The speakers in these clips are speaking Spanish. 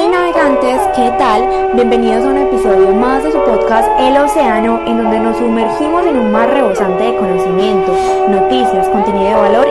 Hey navegantes, ¿qué tal? Bienvenidos a un episodio más de su podcast El Océano, en donde nos sumergimos en un mar rebosante de conocimiento, noticias, contenido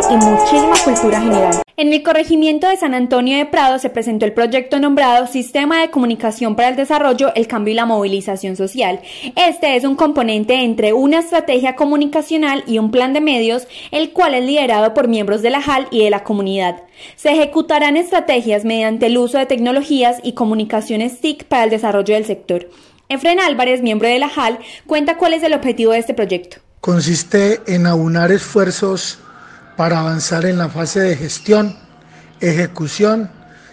y muchísima cultura general. En el corregimiento de San Antonio de Prado se presentó el proyecto nombrado Sistema de Comunicación para el Desarrollo, el Cambio y la Movilización Social. Este es un componente entre una estrategia comunicacional y un plan de medios, el cual es liderado por miembros de la JAL y de la comunidad. Se ejecutarán estrategias mediante el uso de tecnologías y comunicaciones TIC para el desarrollo del sector. Efren Álvarez, miembro de la JAL, cuenta cuál es el objetivo de este proyecto. Consiste en aunar esfuerzos para avanzar en la fase de gestión, ejecución,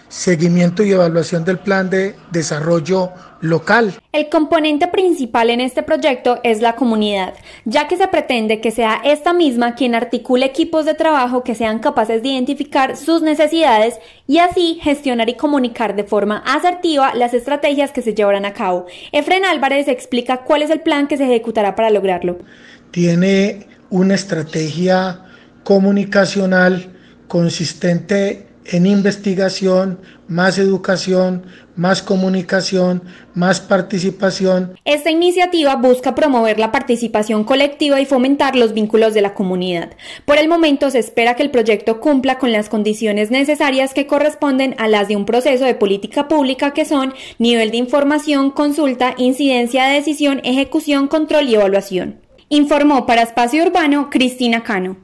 seguimiento y evaluación del plan de desarrollo local. El componente principal en este proyecto es la comunidad, ya que se pretende que sea esta misma quien articule equipos de trabajo que sean capaces de identificar sus necesidades y así gestionar y comunicar de forma asertiva las estrategias que se llevarán a cabo. Efren Álvarez explica cuál es el plan que se ejecutará para lograrlo. Tiene una estrategia comunicacional consistente en investigación, más educación, más comunicación, más participación. Esta iniciativa busca promover la participación colectiva y fomentar los vínculos de la comunidad. Por el momento se espera que el proyecto cumpla con las condiciones necesarias que corresponden a las de un proceso de política pública que son nivel de información, consulta, incidencia de decisión, ejecución, control y evaluación. Informó para Espacio Urbano Cristina Cano.